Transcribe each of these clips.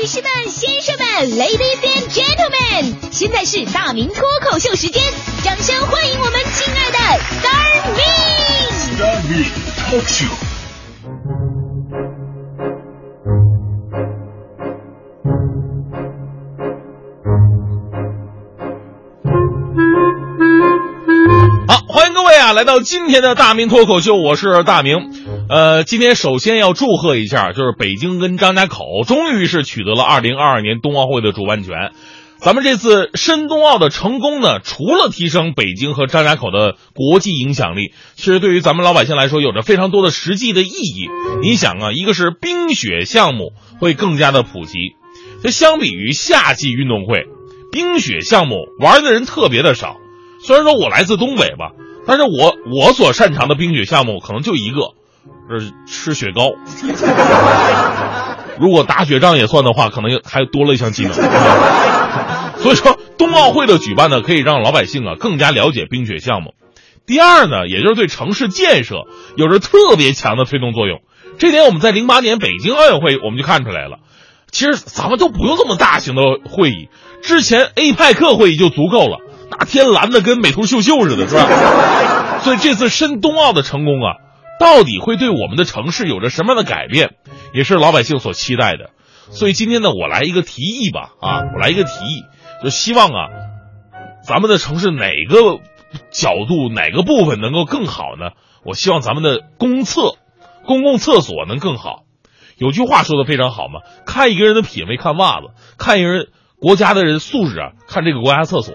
女士们、先生们，Ladies and Gentlemen，现在是大明脱口秀时间，掌声欢迎我们亲爱的 Star Me。Star Me Talk Show。好，欢迎各位啊，来到今天的大明脱口秀，我是大明。呃，今天首先要祝贺一下，就是北京跟张家口终于是取得了二零二二年冬奥会的主办权。咱们这次申冬奥的成功呢，除了提升北京和张家口的国际影响力，其实对于咱们老百姓来说，有着非常多的实际的意义。你想啊，一个是冰雪项目会更加的普及，这相比于夏季运动会，冰雪项目玩的人特别的少。虽然说我来自东北吧，但是我我所擅长的冰雪项目可能就一个，是吃雪糕。如果打雪仗也算的话，可能还多了一项技能。所以说，冬奥会的举办呢，可以让老百姓啊更加了解冰雪项目。第二呢，也就是对城市建设有着特别强的推动作用。这点我们在零八年北京奥运会我们就看出来了。其实咱们都不用这么大型的会议，之前 APEC 会议就足够了。那天蓝的跟美图秀秀似的，是吧？所以这次申冬奥的成功啊，到底会对我们的城市有着什么样的改变，也是老百姓所期待的。所以今天呢，我来一个提议吧，啊，我来一个提议，就希望啊，咱们的城市哪个角度、哪个部分能够更好呢？我希望咱们的公厕、公共厕所能更好。有句话说的非常好嘛，看一个人的品味看袜子，看一个人国家的人素质啊，看这个国家厕所。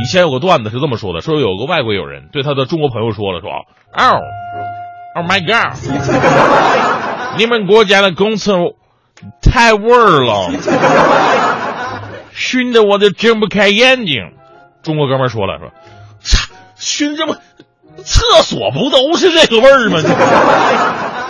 以前有个段子是这么说的：说有个外国友人对他的中国朋友说了，说哦，Oh my God，你们国家的公厕太味儿了，熏得我都睁不开眼睛。中国哥们说了，说 熏这么，厕所不都是这个味儿吗？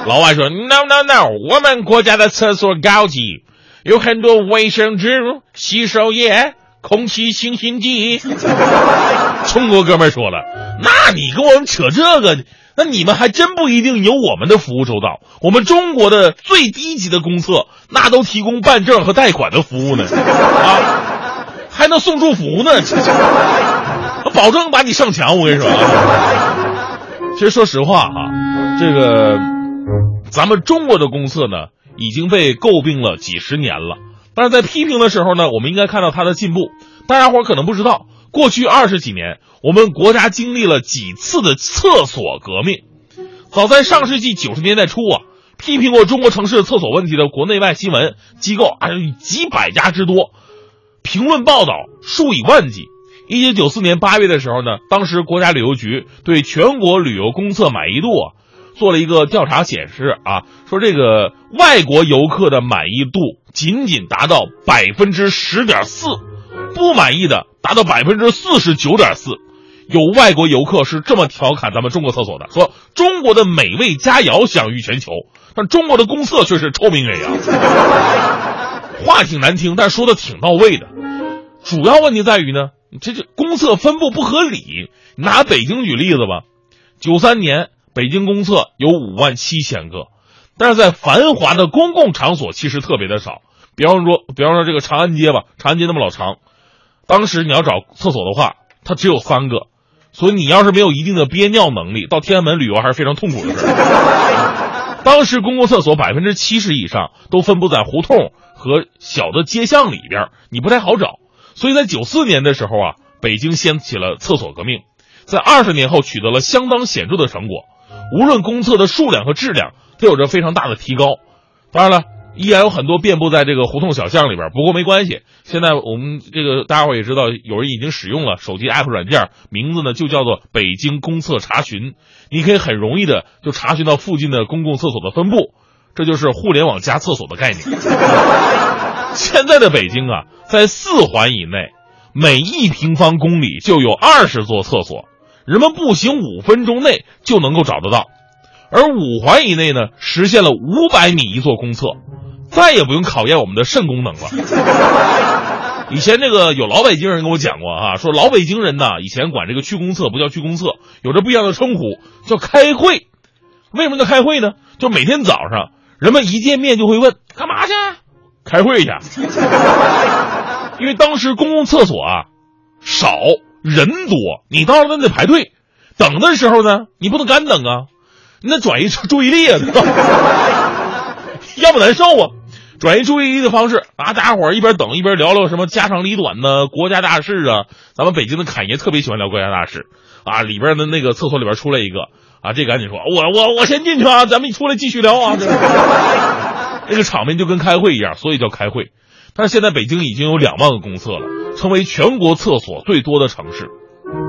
老外说 No No No，我们国家的厕所高级，有很多卫生纸、洗手液。空气清新剂，中国哥们说了，那你跟我们扯这个，那你们还真不一定有我们的服务周到。我们中国的最低级的公厕，那都提供办证和贷款的服务呢，啊，还能送祝福呢，保证把你上墙。我跟你说啊，其实说实话哈，这个咱们中国的公厕呢，已经被诟病了几十年了。但是在批评的时候呢，我们应该看到它的进步。大家伙可能不知道，过去二十几年，我们国家经历了几次的厕所革命。早在上世纪九十年代初啊，批评过中国城市厕所问题的国内外新闻机构啊几百家之多，评论报道数以万计。一九九四年八月的时候呢，当时国家旅游局对全国旅游公厕满意度啊做了一个调查，显示啊，说这个外国游客的满意度。仅仅达到百分之十点四，不满意的达到百分之四十九点四。有外国游客是这么调侃咱们中国厕所的，说中国的美味佳肴享誉全球，但中国的公厕却是臭名远扬。话挺难听，但说的挺到位的。主要问题在于呢，这这公厕分布不合理。拿北京举例子吧，九三年北京公厕有五万七千个。但是在繁华的公共场所其实特别的少，比方说，比方说这个长安街吧，长安街那么老长，当时你要找厕所的话，它只有三个，所以你要是没有一定的憋尿能力，到天安门旅游还是非常痛苦的事儿。当时公共厕所百分之七十以上都分布在胡同和小的街巷里边，你不太好找，所以在九四年的时候啊，北京掀起了厕所革命，在二十年后取得了相当显著的成果，无论公厕的数量和质量。都有着非常大的提高，当然了，依然有很多遍布在这个胡同小巷里边。不过没关系，现在我们这个大家伙也知道，有人已经使用了手机 app 软件，名字呢就叫做“北京公厕查询”，你可以很容易的就查询到附近的公共厕所的分布，这就是互联网加厕所的概念。现在的北京啊，在四环以内，每一平方公里就有二十座厕所，人们步行五分钟内就能够找得到。而五环以内呢，实现了五百米一座公厕，再也不用考验我们的肾功能了。以前这个有老北京人跟我讲过啊，说老北京人呢，以前管这个去公厕不叫去公厕，有着不一样的称呼，叫开会。为什么叫开会呢？就每天早上，人们一见面就会问干嘛去？开会去，因为当时公共厕所啊少人多，你到了那得排队，等的时候呢，你不能干等啊，你得转移注意力啊，要不难受啊。转移注意力的方式啊，大家伙一边等一边聊聊什么家长里短呢国家大事啊。咱们北京的侃爷特别喜欢聊国家大事啊，里边的那个厕所里边出来一个啊，这赶紧说，我我我先进去啊，咱们出来继续聊啊。那个场面就跟开会一样，所以叫开会。但是现在北京已经有两万个公厕了，成为全国厕所最多的城市。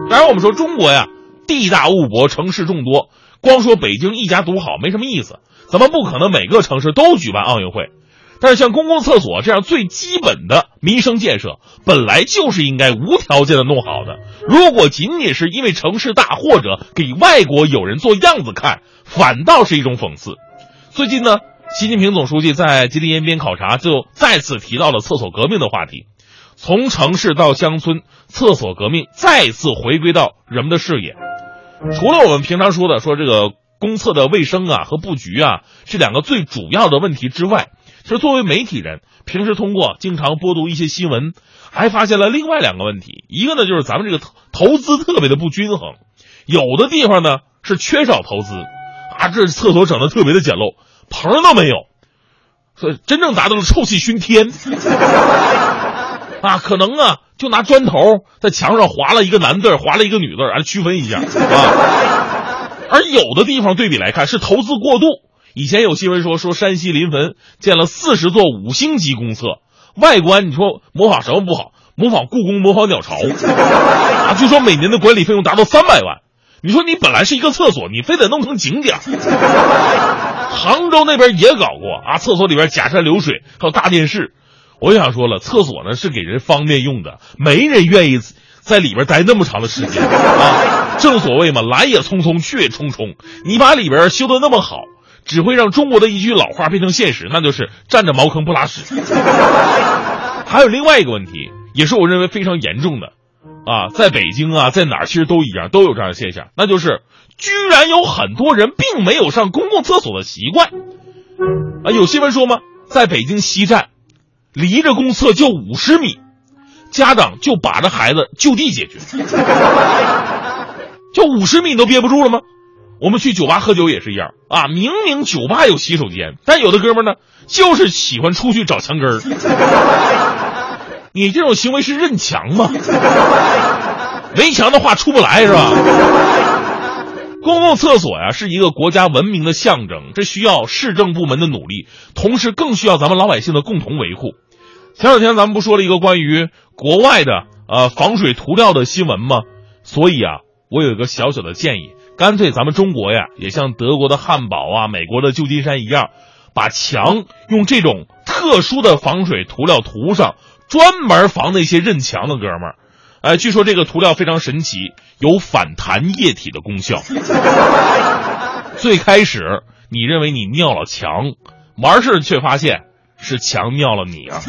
当然，我们说中国呀，地大物博，城市众多，光说北京一家独好没什么意思。咱们不可能每个城市都举办奥运会。但是像公共厕所这样最基本的民生建设，本来就是应该无条件的弄好的。如果仅仅是因为城市大或者给外国友人做样子看，反倒是一种讽刺。最近呢，习近平总书记在吉林延边考察，就再次提到了厕所革命的话题。从城市到乡村，厕所革命再次回归到人们的视野。除了我们平常说的说这个公厕的卫生啊和布局啊这两个最主要的问题之外，其实作为媒体人，平时通过经常播读一些新闻，还发现了另外两个问题。一个呢，就是咱们这个投资特别的不均衡，有的地方呢是缺少投资，啊，这厕所整的特别的简陋，棚都没有，所以真正达到了臭气熏天。啊，可能啊，就拿砖头在墙上划了一个男字，划了一个女字，来区分一下啊。而有的地方对比来看，是投资过度。以前有新闻说，说山西临汾建了四十座五星级公厕，外观你说模仿什么不好？模仿故宫，模仿鸟巢啊！据说每年的管理费用达到三百万。你说你本来是一个厕所，你非得弄成景点？杭州那边也搞过啊，厕所里边假山流水，还有大电视。我就想说了，厕所呢是给人方便用的，没人愿意在里边待那么长的时间啊。正所谓嘛，来也匆匆，去也匆匆。你把里边修的那么好。只会让中国的一句老话变成现实，那就是站着茅坑不拉屎。还有另外一个问题，也是我认为非常严重的，啊，在北京啊，在哪儿其实都一样，都有这样的现象，那就是居然有很多人并没有上公共厕所的习惯。啊，有新闻说吗？在北京西站，离着公厕就五十米，家长就把着孩子就地解决，就五十米你都憋不住了吗？我们去酒吧喝酒也是一样啊，明明酒吧有洗手间，但有的哥们呢，就是喜欢出去找墙根儿。你这种行为是认墙吗？围墙的话出不来是吧？公共厕所呀，是一个国家文明的象征，这需要市政部门的努力，同时更需要咱们老百姓的共同维护。前两天咱们不说了一个关于国外的呃防水涂料的新闻吗？所以啊，我有一个小小的建议。干脆咱们中国呀，也像德国的汉堡啊、美国的旧金山一样，把墙用这种特殊的防水涂料涂上，专门防那些认墙的哥们儿。哎，据说这个涂料非常神奇，有反弹液体的功效。最开始你认为你尿了墙，完事却发现是墙尿了你啊！